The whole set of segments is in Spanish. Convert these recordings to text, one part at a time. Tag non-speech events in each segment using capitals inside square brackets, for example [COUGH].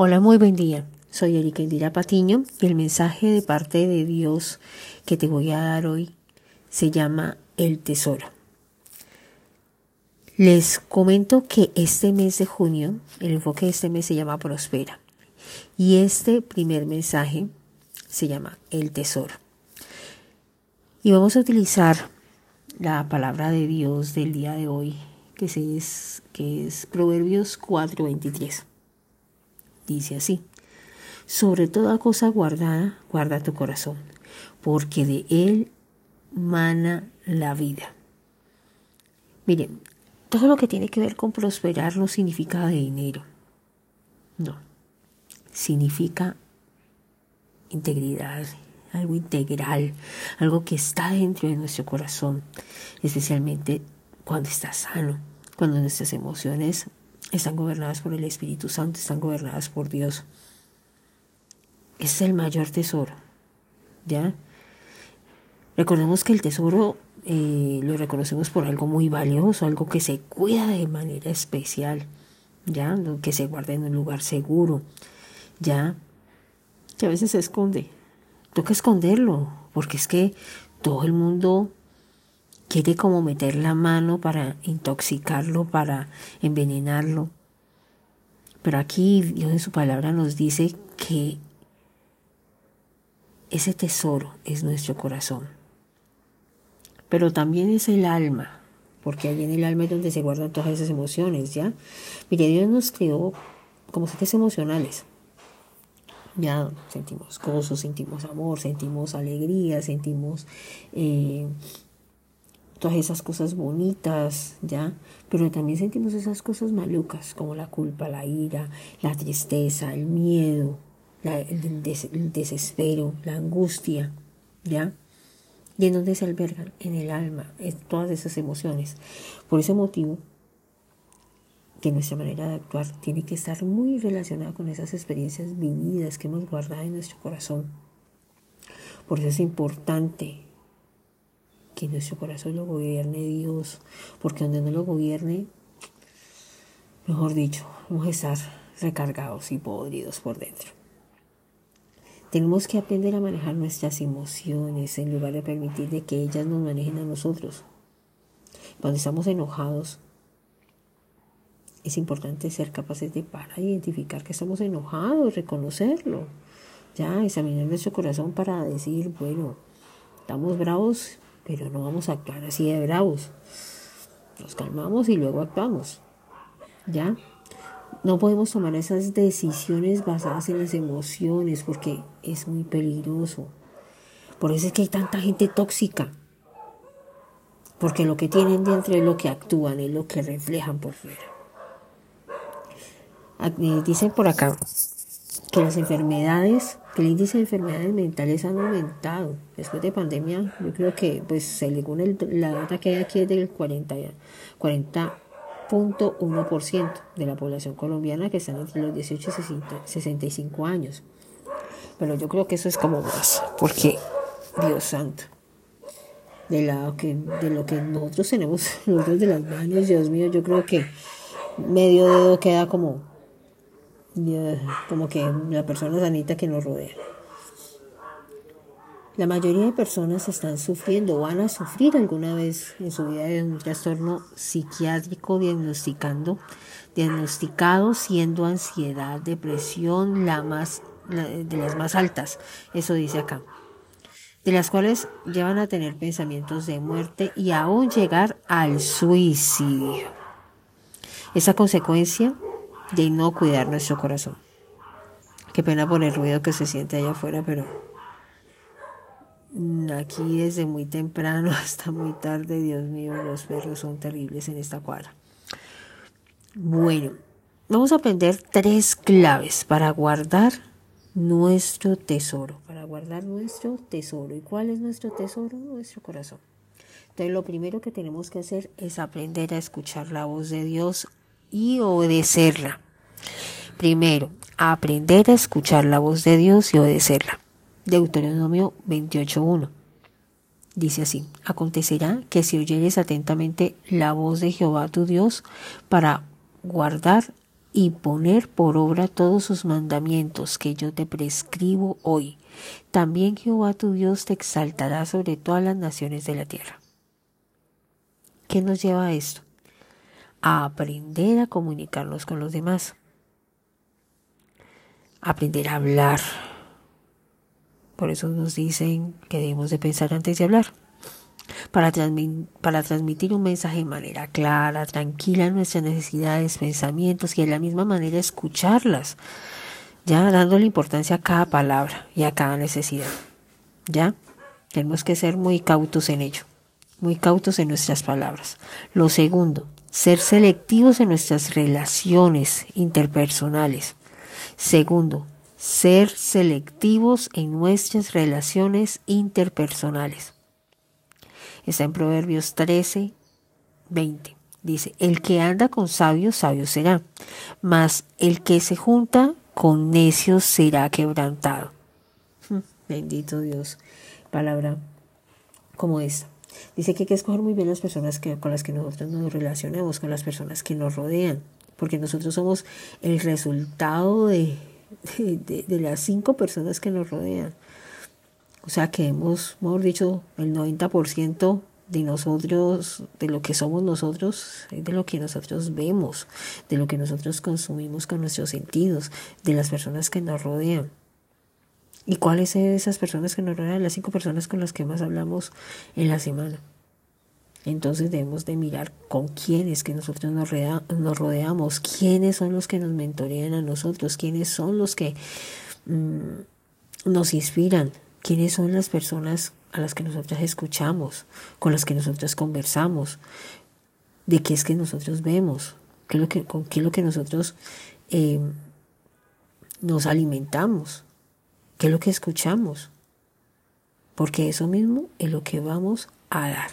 Hola, muy buen día. Soy Erika Indira Patiño y el mensaje de parte de Dios que te voy a dar hoy se llama El Tesoro. Les comento que este mes de junio, el enfoque de este mes se llama Prospera y este primer mensaje se llama El Tesoro. Y vamos a utilizar la palabra de Dios del día de hoy, que es, que es Proverbios 4:23 dice así, sobre toda cosa guardada, guarda tu corazón, porque de él mana la vida. Miren, todo lo que tiene que ver con prosperar no significa de dinero, no, significa integridad, algo integral, algo que está dentro de nuestro corazón, especialmente cuando está sano, cuando nuestras emociones están gobernadas por el Espíritu Santo, están gobernadas por Dios. Es el mayor tesoro, ¿ya? Recordemos que el tesoro eh, lo reconocemos por algo muy valioso, algo que se cuida de manera especial, ¿ya? Que se guarda en un lugar seguro, ¿ya? Que a veces se esconde. Toca esconderlo, porque es que todo el mundo quiere como meter la mano para intoxicarlo, para envenenarlo. Pero aquí Dios en su palabra nos dice que ese tesoro es nuestro corazón. Pero también es el alma, porque allí en el alma es donde se guardan todas esas emociones, ¿ya? Mire, Dios nos creó como seres emocionales. Ya sentimos gozo, sentimos amor, sentimos alegría, sentimos eh, todas esas cosas bonitas, ¿ya? Pero también sentimos esas cosas malucas, como la culpa, la ira, la tristeza, el miedo, el, desespero, la angustia, ¿ya? ¿Y en dónde se albergan? En el alma, todas esas emociones. Por ese motivo, que nuestra manera de actuar tiene que estar muy relacionada con esas experiencias vividas que hemos guardado en nuestro corazón. Por eso es importante que nuestro corazón lo gobierne Dios, porque donde no lo gobierne, mejor dicho, vamos a estar recargados y podridos por dentro. Tenemos que aprender a manejar nuestras emociones en lugar de permitir de que ellas nos manejen a nosotros. Cuando estamos enojados, es importante ser capaces de parar, identificar que estamos enojados, reconocerlo, ya examinar nuestro corazón para decir, bueno, estamos bravos, pero no vamos a actuar así de bravos. Nos calmamos y luego actuamos. ¿Ya? No podemos tomar esas decisiones basadas en las emociones porque es muy peligroso. Por eso es que hay tanta gente tóxica. Porque lo que tienen dentro es lo que actúan, es lo que reflejan por fuera. Dicen por acá que las enfermedades el índice de enfermedades mentales han aumentado después de pandemia. Yo creo que, pues, según la data que hay aquí es del 40.1% de la población colombiana que están entre los 18 y 65 años. Pero yo creo que eso es como más, porque, Dios santo, de, la, que, de lo que nosotros tenemos [LAUGHS] nosotros de las manos, Dios mío, yo creo que medio dedo queda como como que la persona sanita que nos rodea. La mayoría de personas están sufriendo o van a sufrir alguna vez en su vida de un trastorno psiquiátrico diagnosticando, diagnosticado siendo ansiedad, depresión, la más, de las más altas, eso dice acá, de las cuales llevan a tener pensamientos de muerte y aún llegar al suicidio. Esa consecuencia de no cuidar nuestro corazón. Qué pena por el ruido que se siente allá afuera, pero aquí desde muy temprano [LAUGHS] hasta muy tarde, Dios mío, los perros son terribles en esta cuadra. Bueno, vamos a aprender tres claves para guardar nuestro tesoro, para guardar nuestro tesoro. ¿Y cuál es nuestro tesoro? Nuestro corazón. Entonces, lo primero que tenemos que hacer es aprender a escuchar la voz de Dios y obedecerla. Primero, aprender a escuchar la voz de Dios y obedecerla. Deuteronomio 28.1. Dice así, acontecerá que si oyeres atentamente la voz de Jehová tu Dios para guardar y poner por obra todos sus mandamientos que yo te prescribo hoy. También Jehová tu Dios te exaltará sobre todas las naciones de la tierra. ¿Qué nos lleva a esto? Aprender a comunicarnos con los demás. Aprender a hablar. Por eso nos dicen que debemos de pensar antes de hablar para, para transmitir un mensaje de manera clara, tranquila nuestras necesidades, pensamientos y de la misma manera escucharlas, ya dándole importancia a cada palabra y a cada necesidad. ¿Ya? Tenemos que ser muy cautos en ello, muy cautos en nuestras palabras. Lo segundo, ser selectivos en nuestras relaciones interpersonales. Segundo, ser selectivos en nuestras relaciones interpersonales. Está en Proverbios 13, 20. Dice, el que anda con sabios, sabio será, mas el que se junta con necios será quebrantado. Hmm, bendito Dios. Palabra como esta. Dice que hay que escoger muy bien las personas que, con las que nosotros nos relacionemos, con las personas que nos rodean, porque nosotros somos el resultado de, de, de las cinco personas que nos rodean. O sea que hemos, mejor dicho, el 90% de nosotros, de lo que somos nosotros, de lo que nosotros vemos, de lo que nosotros consumimos con nuestros sentidos, de las personas que nos rodean. ¿Y cuáles son esas personas que nos rodean? Las cinco personas con las que más hablamos en la semana. Entonces debemos de mirar con quiénes que nosotros nos, rodeamos, quiénes son los que nos mentorean a nosotros, quiénes son los que mm, nos inspiran, quiénes son las personas a las que nosotros escuchamos, con las que nosotros conversamos, de qué es que nosotros vemos, qué es lo que, con qué es lo que nosotros eh, nos alimentamos, qué es lo que escuchamos, porque eso mismo es lo que vamos a dar.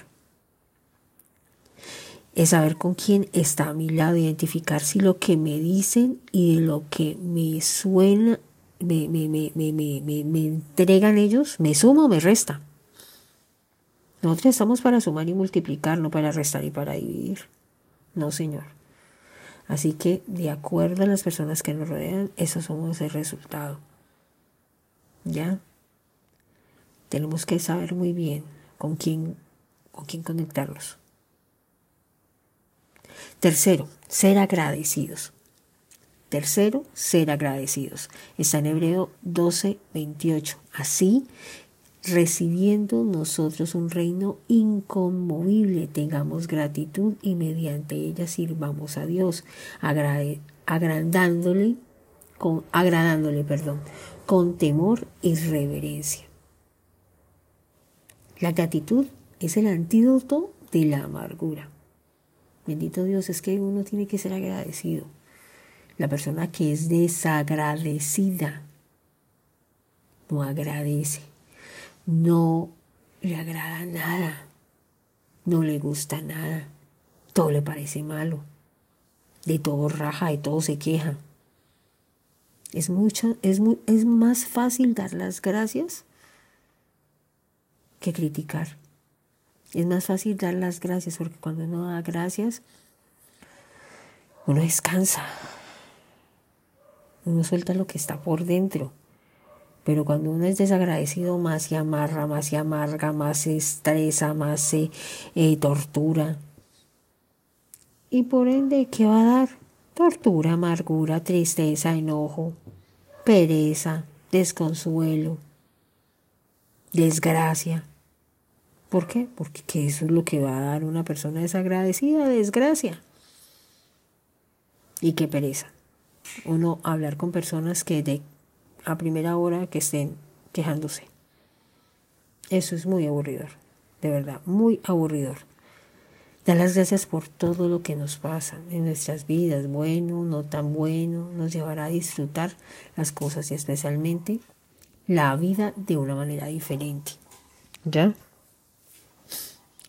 Es saber con quién está a mi lado, identificar si lo que me dicen y de lo que me suena me, me, me, me, entregan ellos, me suma o me resta. Nosotros estamos para sumar y multiplicar, no para restar y para dividir. No, Señor. Así que, de acuerdo a las personas que nos rodean, eso somos el resultado. ¿Ya? Tenemos que saber muy bien con quién, con quién conectarlos. Tercero, ser agradecidos. Tercero, ser agradecidos. Está en Hebreo 12, 28. Así, recibiendo nosotros un reino inconmovible, tengamos gratitud y mediante ella sirvamos a Dios, agradándole, con, agradándole perdón, con temor y reverencia. La gratitud es el antídoto de la amargura. Bendito Dios, es que uno tiene que ser agradecido. La persona que es desagradecida no agradece, no le agrada nada, no le gusta nada, todo le parece malo, de todo raja, de todo se queja. Es, mucho, es, es más fácil dar las gracias que criticar. Es más fácil dar las gracias porque cuando uno da gracias, uno descansa, uno suelta lo que está por dentro. Pero cuando uno es desagradecido, más se amarra, más se amarga, más se estresa, más se eh, tortura. Y por ende, ¿qué va a dar? Tortura, amargura, tristeza, enojo, pereza, desconsuelo, desgracia. ¿Por qué? Porque eso es lo que va a dar una persona desagradecida, desgracia. Y qué pereza uno hablar con personas que de a primera hora que estén quejándose. Eso es muy aburridor, de verdad, muy aburridor. Dar las gracias por todo lo que nos pasa en nuestras vidas, bueno, no tan bueno, nos llevará a disfrutar las cosas y especialmente la vida de una manera diferente. ¿Ya?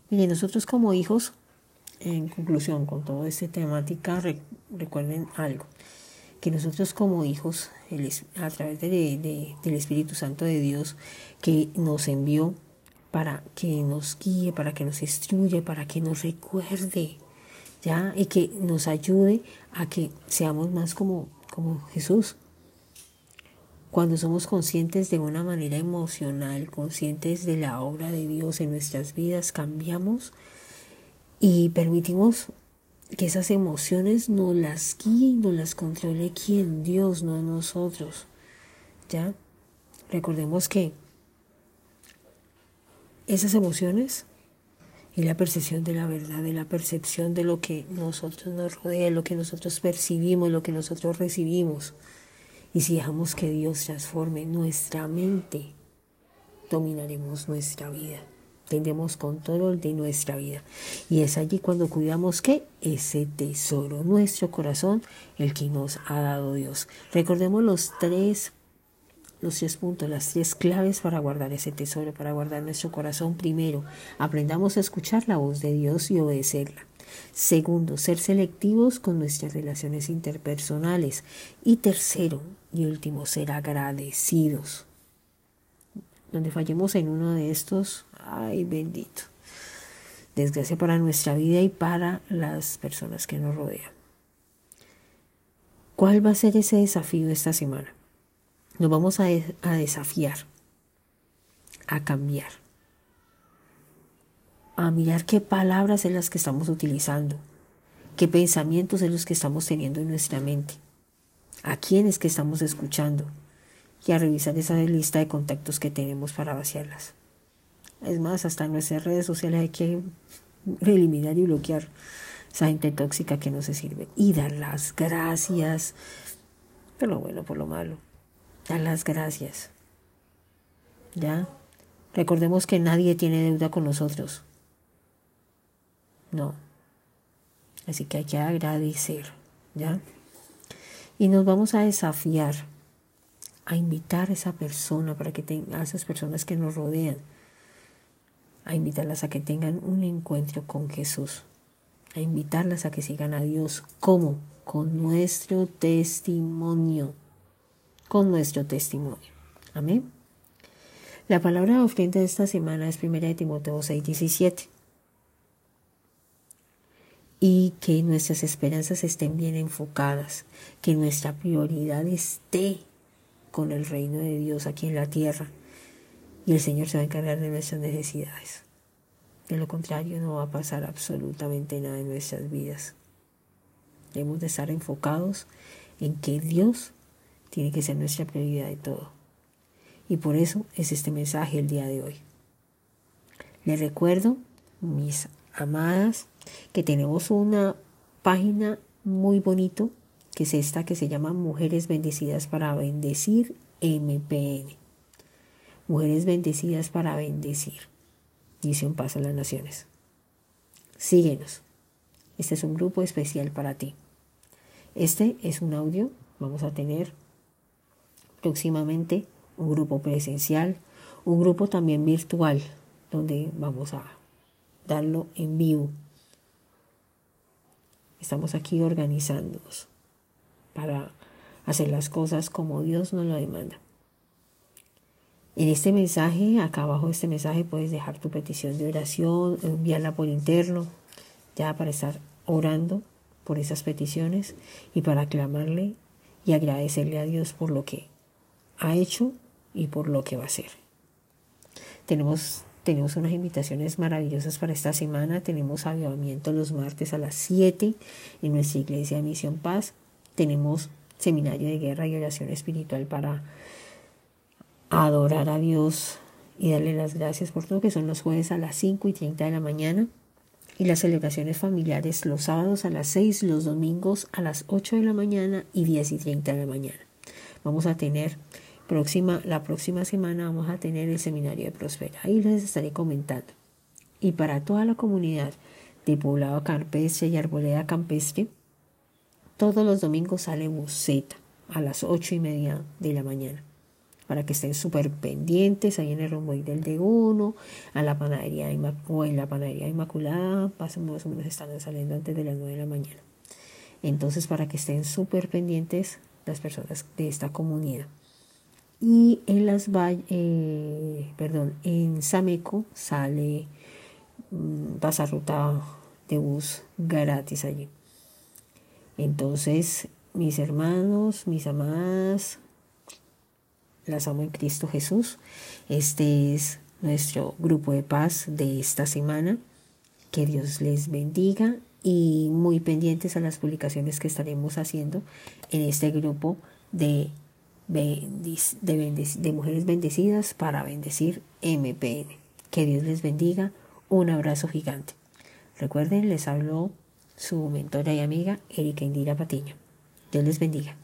Mire, nosotros como hijos, en conclusión con toda esta temática, recuerden algo que nosotros como hijos, a través de, del Espíritu Santo de Dios, que nos envió para que nos guíe, para que nos instruya, para que nos recuerde ¿ya? Y que nos ayude a que seamos más como, como Jesús. Cuando somos conscientes de una manera emocional, conscientes de la obra de Dios en nuestras vidas, cambiamos y permitimos que esas emociones no las guíen, no las controle quien Dios, no nosotros. ¿Ya? Recordemos que esas emociones y la percepción de la verdad, de la percepción de lo que nosotros nos rodea, lo que nosotros percibimos, lo que nosotros recibimos. Y si dejamos que Dios transforme nuestra mente, dominaremos nuestra vida tendremos control de nuestra vida. Y es allí cuando cuidamos que ese tesoro, nuestro corazón, el que nos ha dado Dios. Recordemos los tres, los tres puntos, las tres claves para guardar ese tesoro, para guardar nuestro corazón. Primero, aprendamos a escuchar la voz de Dios y obedecerla. Segundo, ser selectivos con nuestras relaciones interpersonales. Y tercero y último, ser agradecidos. Donde fallemos en uno de estos, ay bendito. Desgracia para nuestra vida y para las personas que nos rodean. ¿Cuál va a ser ese desafío esta semana? Nos vamos a, desafiar, a cambiar, a mirar qué palabras son las que estamos utilizando, qué pensamientos son los que estamos teniendo en nuestra mente, a quiénes que estamos escuchando y a revisar esa lista de contactos que tenemos para vaciarlas. Es más, hasta en nuestras redes sociales hay que eliminar y bloquear esa gente tóxica que no se sirve. Y dar las gracias. Por lo bueno, por lo malo. Dar las gracias. ¿Ya? Recordemos que nadie tiene deuda con nosotros. No. Así que hay que agradecer. ¿Ya? Y nos vamos a desafiar a invitar a esa persona para que tenga a esas personas que nos rodean a invitarlas a que tengan un encuentro con Jesús, a invitarlas a que sigan a Dios. ¿Cómo? Con nuestro testimonio, con nuestro testimonio. Amén. La palabra de ofrenda de esta semana es 1 de Timoteo 6, 17. Y que nuestras esperanzas estén bien enfocadas, que nuestra prioridad esté con el reino de Dios aquí en la tierra y el Señor se va a encargar de nuestras necesidades. De lo contrario, no va a pasar absolutamente nada en nuestras vidas. Debemos de estar enfocados en que Dios tiene que ser nuestra prioridad de todo. Y por eso es este mensaje el día de hoy. Les recuerdo, mis amadas, que tenemos una página muy bonito, que es esta que se llama Mujeres Bendecidas para Bendecir MPN. Mujeres bendecidas para bendecir. Dice un paso a las naciones. Síguenos. Este es un grupo especial para ti. Este es un audio. Vamos a tener próximamente un grupo presencial, un grupo también virtual, donde vamos a darlo en vivo. Estamos aquí organizándonos para hacer las cosas como Dios nos lo demanda. En este mensaje, acá abajo de este mensaje, puedes dejar tu petición de oración, enviarla por interno, ya para estar orando por esas peticiones y para aclamarle y agradecerle a Dios por lo que ha hecho y por lo que va a hacer. Tenemos, tenemos unas invitaciones maravillosas para esta semana. Tenemos avivamiento los martes a las 7 en nuestra iglesia de Misión Paz. Tenemos seminario de guerra y oración espiritual para adorar a Dios y darle las gracias por todo, que son los jueves a las 5 y 30 de la mañana y las celebraciones familiares los sábados a las 6, los domingos a las 8 de la mañana y 10 y 30 de la mañana. Vamos a tener próxima, la próxima semana vamos a tener el seminario de Prospera. Ahí les estaré comentando. Y para toda la comunidad de Poblado Campestre y Arboleda Campestre, todos los domingos sale buceta a las 8 y media de la mañana para que estén súper pendientes ahí en el romboide del D1, a la panadería o en la panadería Inmaculada, más o menos están saliendo antes de las 9 de la mañana. Entonces, para que estén súper pendientes las personas de esta comunidad. Y en las eh, perdón, en Sameco sale, mm, pasa ruta de bus gratis allí. Entonces, mis hermanos, mis amadas, las amo en Cristo Jesús. Este es nuestro grupo de paz de esta semana. Que Dios les bendiga y muy pendientes a las publicaciones que estaremos haciendo en este grupo de, de, mujeres bendecidas para bendecir MPN. Que Dios les bendiga. Un abrazo gigante. Recuerden, les habló su mentora y amiga Erika Indira Patiño. Dios les bendiga.